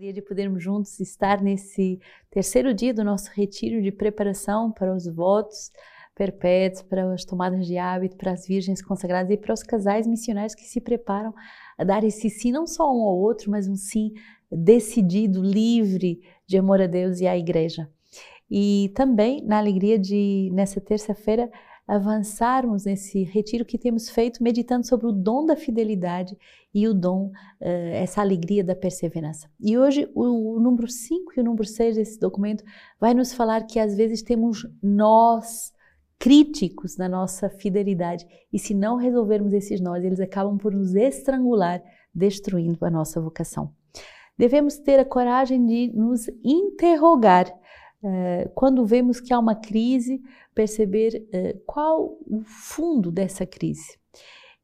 de podermos juntos estar nesse terceiro dia do nosso retiro de preparação para os votos perpétuos, para as tomadas de hábito, para as virgens consagradas e para os casais missionários que se preparam a dar esse sim, não só um ao outro, mas um sim decidido, livre de amor a Deus e à igreja. E também na alegria de, nessa terça-feira, avançarmos nesse retiro que temos feito, meditando sobre o dom da fidelidade e o dom, uh, essa alegria da perseverança. E hoje o, número 5 e o número 6 desse documento vai nos falar que às vezes temos nós críticos na nossa fidelidade e se não resolvermos esses nós, eles acabam por nos estrangular, destruindo a nossa vocação. Devemos ter a coragem de nos interrogar eh, quando vemos que há uma crise, perceber uh, qual o fundo dessa crise.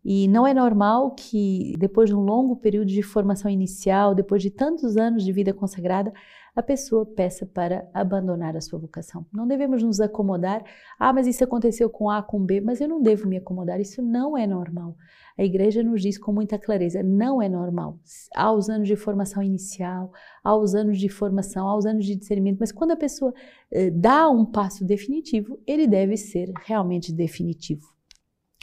E não é normal que, depois de um longo período de formação inicial, depois de tantos anos de vida consagrada, a pessoa peça para abandonar a sua vocação. Não devemos nos acomodar. Ah, mas isso aconteceu com A, com B, mas eu não devo me acomodar. Isso não é normal. A igreja nos diz com muita clareza: não é normal. Há os anos de formação inicial, há os anos de formação, há os anos de discernimento, mas quando a pessoa eh, dá um passo definitivo, ele deve ser realmente definitivo.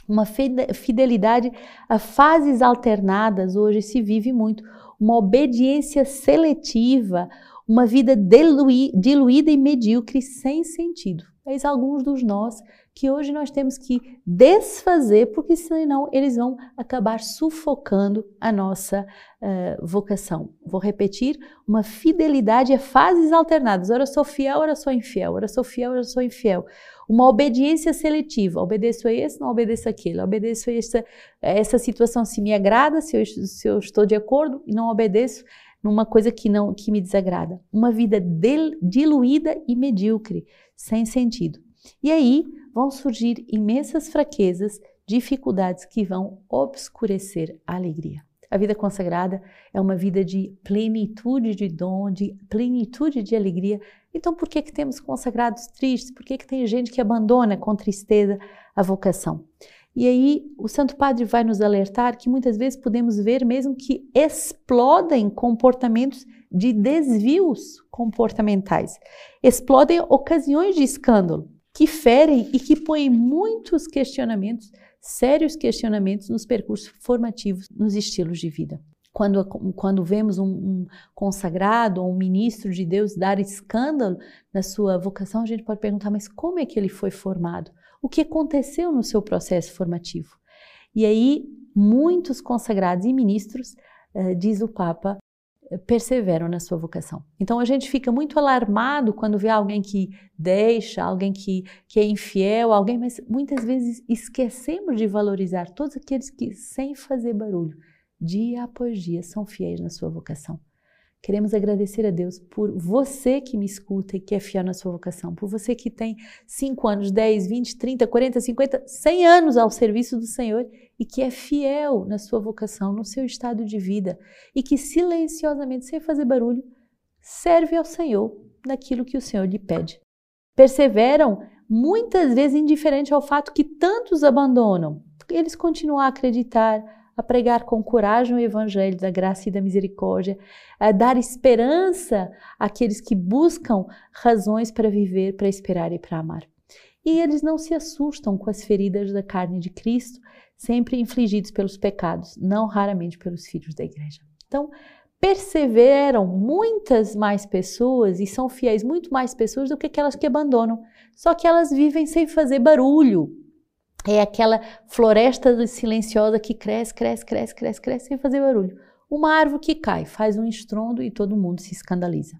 Uma fidelidade a fases alternadas hoje se vive muito, uma obediência seletiva, uma vida diluída e medíocre sem sentido. Eis alguns dos nós que hoje nós temos que desfazer, porque senão eles vão acabar sufocando a nossa uh, vocação. Vou repetir: uma fidelidade a fases alternadas. Ora sou fiel, ora sou infiel, ora sou fiel, ora sou infiel. Uma obediência seletiva. Obedeço a esse, não obedeço aquele. Obedeço a essa, essa situação se me agrada, se eu, se eu estou de acordo, e não obedeço numa coisa que não que me desagrada. Uma vida diluída e medíocre, sem sentido. E aí vão surgir imensas fraquezas, dificuldades que vão obscurecer a alegria. A vida consagrada é uma vida de plenitude de dom, de plenitude de alegria. Então, por que, que temos consagrados tristes? Por que, que tem gente que abandona com tristeza a vocação? E aí, o Santo Padre vai nos alertar que muitas vezes podemos ver mesmo que explodem comportamentos de desvios comportamentais, explodem ocasiões de escândalo que ferem e que põem muitos questionamentos, sérios questionamentos nos percursos formativos, nos estilos de vida. Quando, quando vemos um, um consagrado ou um ministro de Deus dar escândalo na sua vocação, a gente pode perguntar, mas como é que ele foi formado? O que aconteceu no seu processo formativo? E aí, muitos consagrados e ministros, uh, diz o Papa, perseveram na sua vocação. Então a gente fica muito alarmado quando vê alguém que deixa, alguém que, que é infiel, alguém, mas muitas vezes esquecemos de valorizar todos aqueles que, sem fazer barulho, dia após dia, são fiéis na sua vocação. Queremos agradecer a Deus por você que me escuta e que é fiel na sua vocação, por você que tem 5 anos, 10, 20, 30, 40, 50, 100 anos ao serviço do Senhor e que é fiel na sua vocação, no seu estado de vida e que silenciosamente, sem fazer barulho, serve ao Senhor naquilo que o Senhor lhe pede. Perseveram muitas vezes indiferente ao fato que tantos abandonam. Eles continuam a acreditar, a pregar com coragem o evangelho da graça e da misericórdia, a dar esperança àqueles que buscam razões para viver, para esperar e para amar. E eles não se assustam com as feridas da carne de Cristo, sempre infligidos pelos pecados, não raramente pelos filhos da igreja. Então, perseveram muitas mais pessoas e são fiéis muito mais pessoas do que aquelas que abandonam. Só que elas vivem sem fazer barulho, é aquela floresta silenciosa que cresce, cresce, cresce, cresce, cresce sem fazer barulho. Uma árvore que cai, faz um estrondo e todo mundo se escandaliza.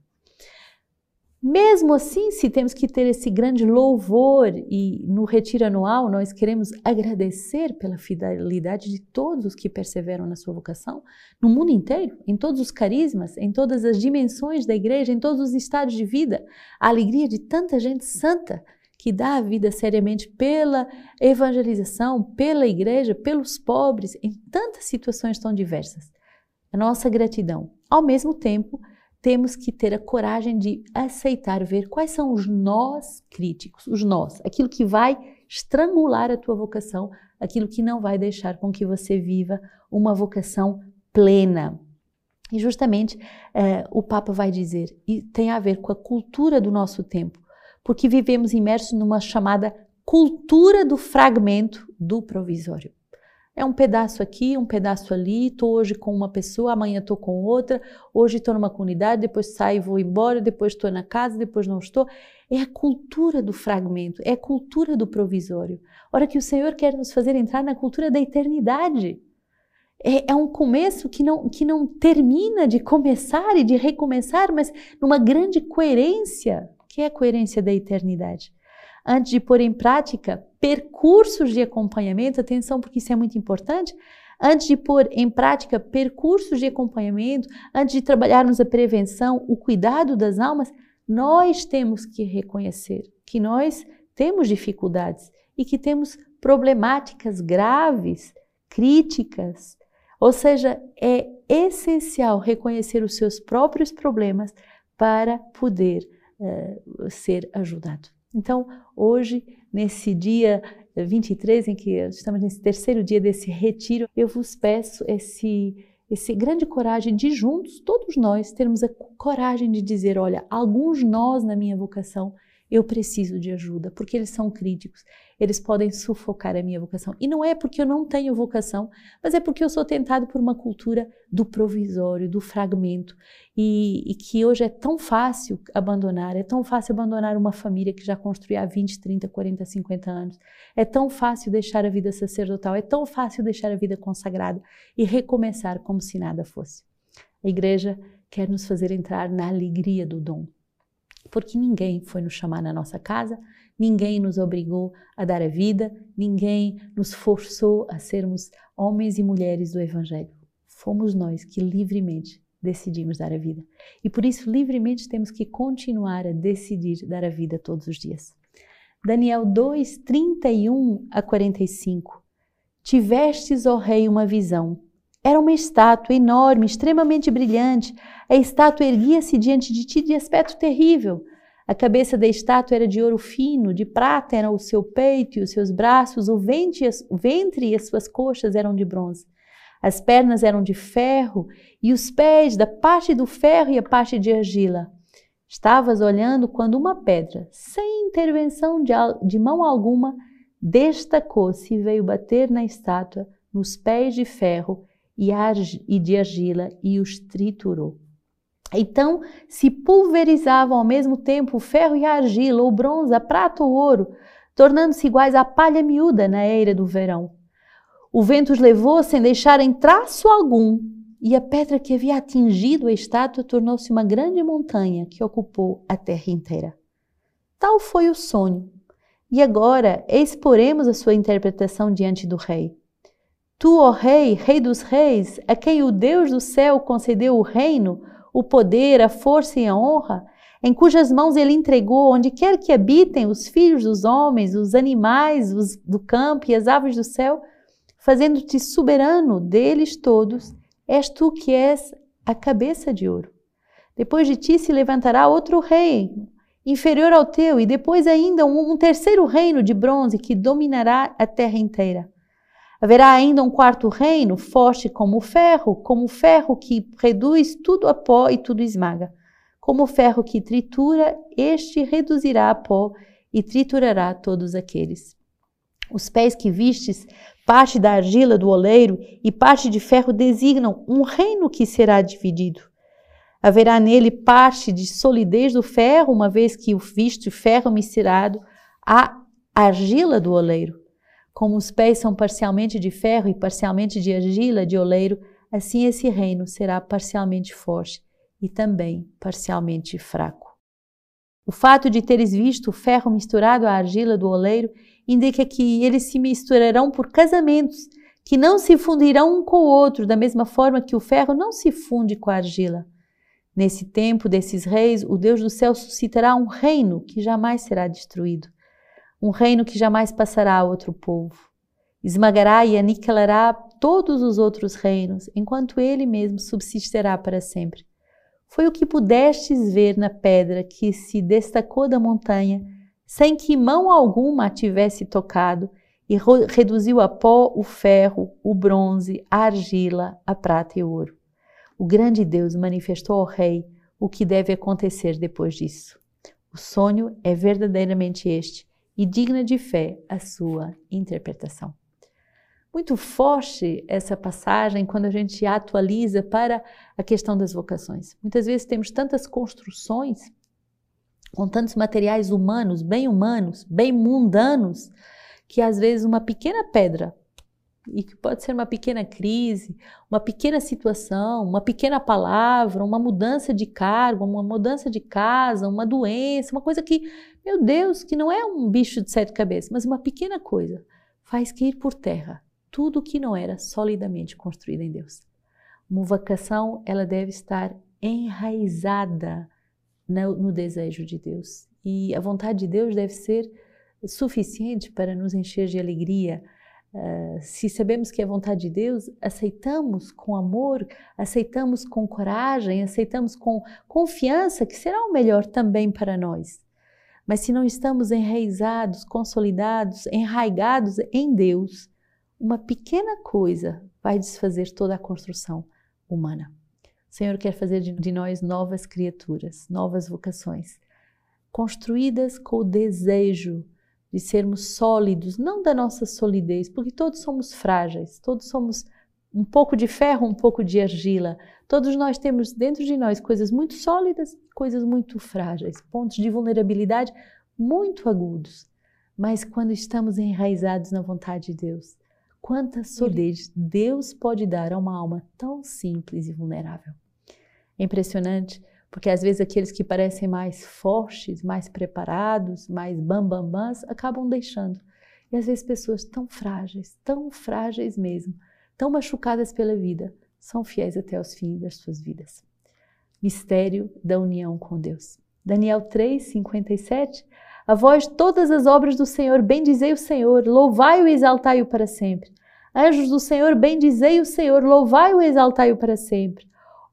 Mesmo assim, se temos que ter esse grande louvor e no retiro anual nós queremos agradecer pela fidelidade de todos os que perseveram na sua vocação, no mundo inteiro, em todos os carismas, em todas as dimensões da igreja, em todos os estados de vida, a alegria de tanta gente santa que dá a vida seriamente pela evangelização, pela igreja, pelos pobres, em tantas situações tão diversas. A nossa gratidão. Ao mesmo tempo, temos que ter a coragem de aceitar, ver quais são os nós críticos, os nós, aquilo que vai estrangular a tua vocação, aquilo que não vai deixar com que você viva uma vocação plena. E justamente é, o Papa vai dizer, e tem a ver com a cultura do nosso tempo, porque vivemos imersos numa chamada cultura do fragmento do provisório. É um pedaço aqui, um pedaço ali, estou hoje com uma pessoa, amanhã estou com outra, hoje estou numa comunidade, depois saio e vou embora, depois estou na casa, depois não estou. É a cultura do fragmento, é a cultura do provisório. Ora que o Senhor quer nos fazer entrar na cultura da eternidade. É, é, um começo que não, que não termina de começar e de recomeçar, mas numa grande coerência, que é a coerência da eternidade. Antes de pôr em prática percursos de acompanhamento, atenção, porque isso é muito importante. Antes de pôr em prática percursos de acompanhamento, antes de trabalharmos a prevenção, o cuidado das almas, nós temos que reconhecer que nós temos dificuldades e que temos problemáticas graves, críticas, ou seja, é essencial reconhecer os seus próprios problemas para poder uh, ser ajudado. Então, hoje, nesse dia 23, em que estamos nesse terceiro dia desse retiro, eu vos peço esse, esse grande coragem de juntos, todos nós, termos a coragem de dizer: olha, alguns nós na minha vocação eu preciso de ajuda, porque eles são críticos, eles podem sufocar a minha vocação. E não é porque eu não tenho vocação, mas é porque eu sou tentado por uma cultura do provisório, do fragmento, e, e que hoje é tão fácil abandonar, é tão fácil abandonar uma família que já construiu há 20, 30, 40, 50 anos, é tão fácil deixar a vida sacerdotal, é tão fácil deixar a vida consagrada e recomeçar como se nada fosse. A igreja quer nos fazer entrar na alegria do dom porque ninguém foi nos chamar na nossa casa, ninguém nos obrigou a dar a vida, ninguém nos forçou a sermos homens e mulheres do Evangelho. Fomos nós que livremente decidimos dar a vida. E por isso, livremente, temos que continuar a decidir dar a vida todos os dias. Daniel 2, 31 a 45. Tivestes, ó Rei, uma visão era uma estátua enorme, extremamente brilhante. A estátua erguia-se diante de ti de aspecto terrível. A cabeça da estátua era de ouro fino, de prata era o seu peito e os seus braços, o ventre e as suas coxas eram de bronze. As pernas eram de ferro e os pés da parte do ferro e a parte de argila. Estavas olhando quando uma pedra, sem intervenção de, de mão alguma, destacou-se e veio bater na estátua, nos pés de ferro e de argila e os triturou. Então se pulverizavam ao mesmo tempo o ferro e a argila, o bronze, a prata ou ouro, tornando-se iguais à palha miúda na eira do verão. O vento os levou sem deixarem traço algum, e a pedra que havia atingido a estátua tornou-se uma grande montanha que ocupou a terra inteira. Tal foi o sonho. E agora exporemos a sua interpretação diante do rei. Tu, ó Rei, Rei dos Reis, a quem o Deus do céu concedeu o reino, o poder, a força e a honra, em cujas mãos ele entregou, onde quer que habitem os filhos dos homens, os animais os do campo e as aves do céu, fazendo-te soberano deles todos, és tu que és a cabeça de ouro. Depois de ti se levantará outro rei, inferior ao teu, e depois ainda um terceiro reino de bronze que dominará a terra inteira. Haverá ainda um quarto reino, forte como o ferro, como o ferro que reduz tudo a pó e tudo esmaga. Como o ferro que tritura, este reduzirá a pó e triturará todos aqueles. Os pés que vistes, parte da argila do oleiro e parte de ferro, designam um reino que será dividido. Haverá nele parte de solidez do ferro, uma vez que o viste ferro misturado à argila do oleiro. Como os pés são parcialmente de ferro e parcialmente de argila, de oleiro, assim esse reino será parcialmente forte e também parcialmente fraco. O fato de teres visto o ferro misturado à argila do oleiro indica que eles se misturarão por casamentos, que não se fundirão um com o outro, da mesma forma que o ferro não se funde com a argila. Nesse tempo desses reis, o Deus do céu suscitará um reino que jamais será destruído um reino que jamais passará a outro povo. Esmagará e aniquilará todos os outros reinos, enquanto ele mesmo subsistirá para sempre. Foi o que pudestes ver na pedra que se destacou da montanha, sem que mão alguma a tivesse tocado, e reduziu a pó o ferro, o bronze, a argila, a prata e o ouro. o grande Deus manifestou ao rei o que deve acontecer depois disso. O sonho é verdadeiramente este e digna de fé a sua interpretação. Muito forte essa passagem quando a gente atualiza para a questão das vocações. Muitas vezes temos tantas construções com tantos materiais humanos, bem humanos, bem mundanos, que às vezes uma pequena pedra e que pode ser uma pequena crise, uma pequena situação, uma pequena palavra, uma mudança de cargo, uma mudança de casa, uma doença, uma coisa que, meu Deus, que não é um bicho de sete cabeças, mas uma pequena coisa, faz cair por terra tudo o que não era solidamente construído em Deus. Uma vocação, ela deve estar enraizada no, desejo de Deus. E a vontade de Deus deve ser suficiente para nos encher de alegria, Uh, se sabemos que é vontade de Deus, aceitamos com amor, aceitamos com coragem, aceitamos com confiança que será o melhor também para nós. Mas se não estamos enraizados, consolidados, enraigados em Deus, uma pequena coisa vai desfazer toda a construção humana. O Senhor quer fazer de, de nós novas criaturas, novas vocações, construídas com o desejo de sermos sólidos, não da nossa solidez, porque todos somos frágeis, todos somos um pouco de ferro, um pouco de argila. Todos nós temos dentro de nós coisas muito sólidas coisas muito frágeis, pontos de vulnerabilidade muito agudos. Mas quando estamos enraizados na vontade de Deus, quanta solidez Deus pode dar a uma alma tão simples e vulnerável. É impressionante porque às vezes aqueles que parecem mais fortes, mais preparados, mais bambambãs, acabam deixando. E às vezes pessoas tão frágeis, tão frágeis mesmo, tão machucadas pela vida, são fiéis até os fins das suas vidas. Mistério da união com Deus. Daniel 3, 57. A vós todas as obras do Senhor, bendizei o Senhor, louvai-o e exaltai-o para sempre. Anjos do Senhor, bendizei o Senhor, louvai-o e exaltai-o para sempre.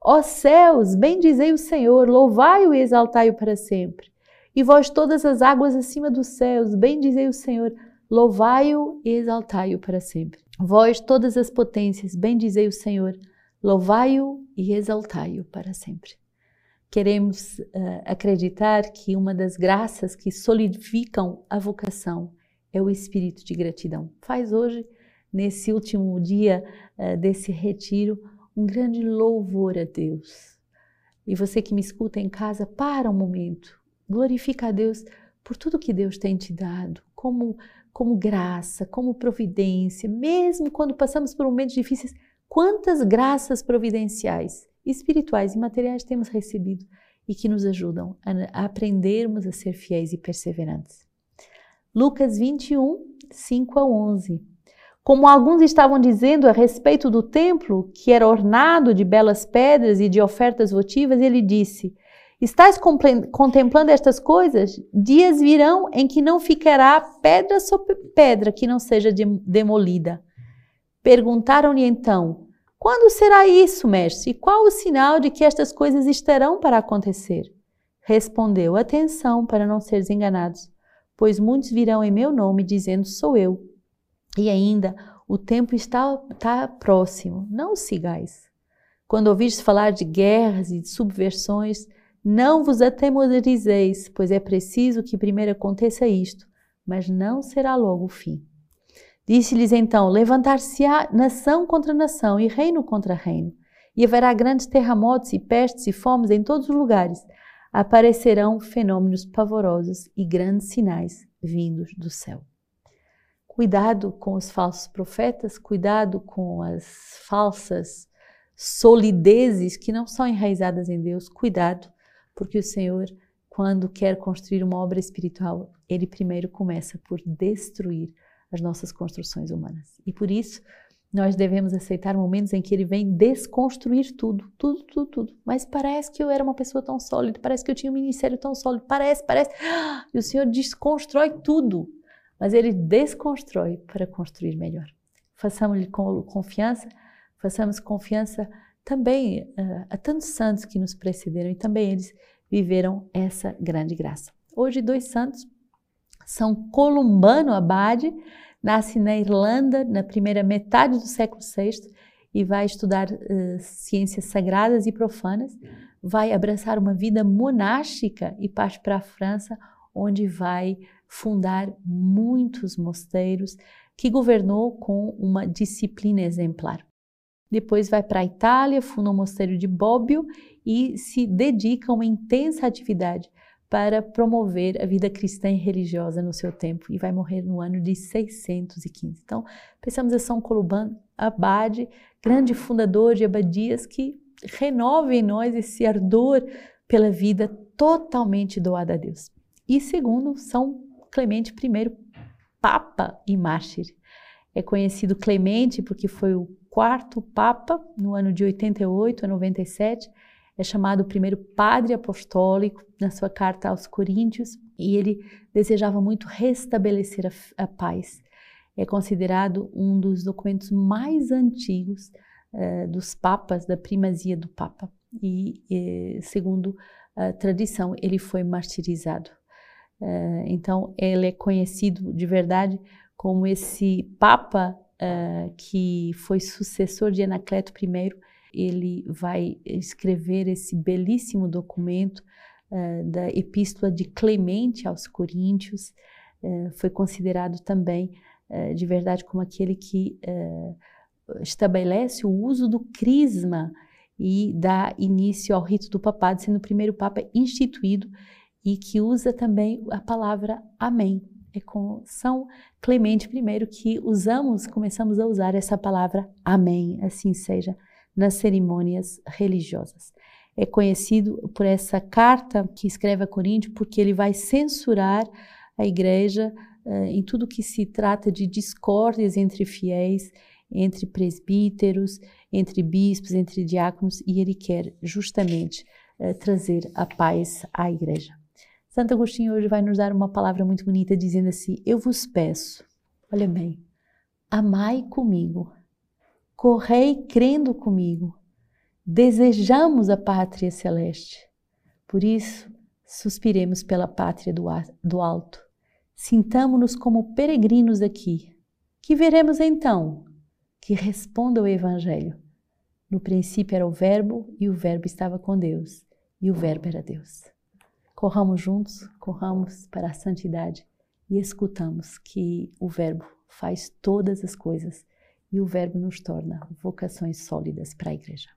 Ó céus, bendizei o Senhor, louvai-o e exaltai-o para sempre. E vós todas as águas acima dos céus, bendizei o Senhor, louvai-o e exaltai-o para sempre. Vós todas as potências, bendizei o Senhor, louvai-o e exaltai-o para sempre. Queremos uh, acreditar que uma das graças que solidificam a vocação é o espírito de gratidão. Faz hoje, nesse último dia uh, desse retiro, um grande louvor a Deus. E você que me escuta em casa, para um momento, glorifica a Deus por tudo que Deus tem te dado, como, como graça, como providência, mesmo quando passamos por momentos difíceis, quantas graças providenciais, espirituais e materiais temos recebido e que nos ajudam a, aprendermos a ser fiéis e perseverantes. Lucas 21, 5 a 11. Como alguns estavam dizendo a respeito do templo, que era ornado de belas pedras e de ofertas votivas, ele disse: Estás contemplando estas coisas? Dias virão em que não ficará pedra sobre pedra que não seja demolida. Perguntaram-lhe então: Quando será isso, mestre? E qual o sinal de que estas coisas estarão para acontecer? Respondeu: Atenção, para não seres enganados, pois muitos virão em meu nome dizendo: Sou eu e ainda, o tempo está, está próximo, não sigais. Quando ouvis falar de guerras e de subversões, não vos atemorizeis, pois é preciso que primeiro aconteça isto, mas não será logo o fim. Disse-lhes então: Levantar-se-á nação contra nação e reino contra reino, e haverá grandes terremotos e pestes e fomes em todos os lugares. Aparecerão fenômenos pavorosos e grandes sinais vindos do céu. Cuidado com os falsos profetas, cuidado com as falsas solidezes que não são enraizadas em Deus. Cuidado, porque o Senhor, quando quer construir uma obra espiritual, ele primeiro começa por destruir as nossas construções humanas. E por isso, nós devemos aceitar momentos em que ele vem desconstruir tudo, tudo, tudo, tudo. Mas parece que eu era uma pessoa tão sólida, parece que eu tinha um ministério tão sólido, parece, parece. E o Senhor desconstrói tudo mas ele desconstrói para construir melhor. Façamos-lhe confiança, façamos confiança também uh, a tantos santos que nos precederam e também eles viveram essa grande graça. Hoje, dois santos são Columbano Abade, nasce na Irlanda na primeira metade do século VI, e vai estudar uh, ciências sagradas e profanas, vai abraçar uma vida monástica e parte para a França, onde vai fundar muitos mosteiros que governou com uma disciplina exemplar. Depois vai para a Itália, funda o mosteiro de Bobbio e se dedica a uma intensa atividade para promover a vida cristã e religiosa no seu tempo e vai morrer no ano de 615. Então, pensamos em São Coluban Abade, grande fundador de abadias que renova em nós esse ardor pela vida totalmente doada a Deus. E segundo, São Clemente I, Papa e Mártir. É conhecido Clemente porque foi o quarto Papa no ano de 88 a 97 é chamado o primeiro padre apostólico na sua carta aos Coríntios e ele desejava muito restabelecer a, a paz. É considerado um dos documentos mais antigos uh, dos papas, da primazia do papa. E, eh, segundo a tradição, ele foi martirizado. Uh, então, ele é conhecido de verdade como esse papa uh, que foi sucessor de Anacleto I ele vai escrever esse belíssimo documento uh, da Epístola de Clemente aos Coríntios. Foi considerado também, de verdade, como aquele que estabelece o uso do crisma e dá início ao rito do papado, sendo o primeiro papa instituído e que usa também a palavra Amém. É com São Clemente I que usamos, começamos a usar essa palavra Amém, assim seja nas cerimônias religiosas. É conhecido por essa carta que escreve a Coríntio, porque ele vai censurar a igreja uh, em tudo que se trata de discórdias entre fiéis, entre presbíteros, entre bispos, entre diáconos, e ele quer justamente uh, trazer a paz à igreja. Santo Agostinho hoje vai nos dar uma palavra muito bonita, dizendo assim: Eu vos peço, olha bem, amai comigo correi crendo comigo. Desejamos a pátria celeste. Por isso, suspiremos pela pátria do, alto. Sintamo-nos como peregrinos aqui. Que veremos então? Que responda o Evangelho. No princípio era o Verbo, e o Verbo estava com Deus, e o Verbo era Deus. Corramos juntos, corramos para a santidade e escutamos que o Verbo faz todas as coisas e o Verbo nos torna vocações sólidas para a igreja.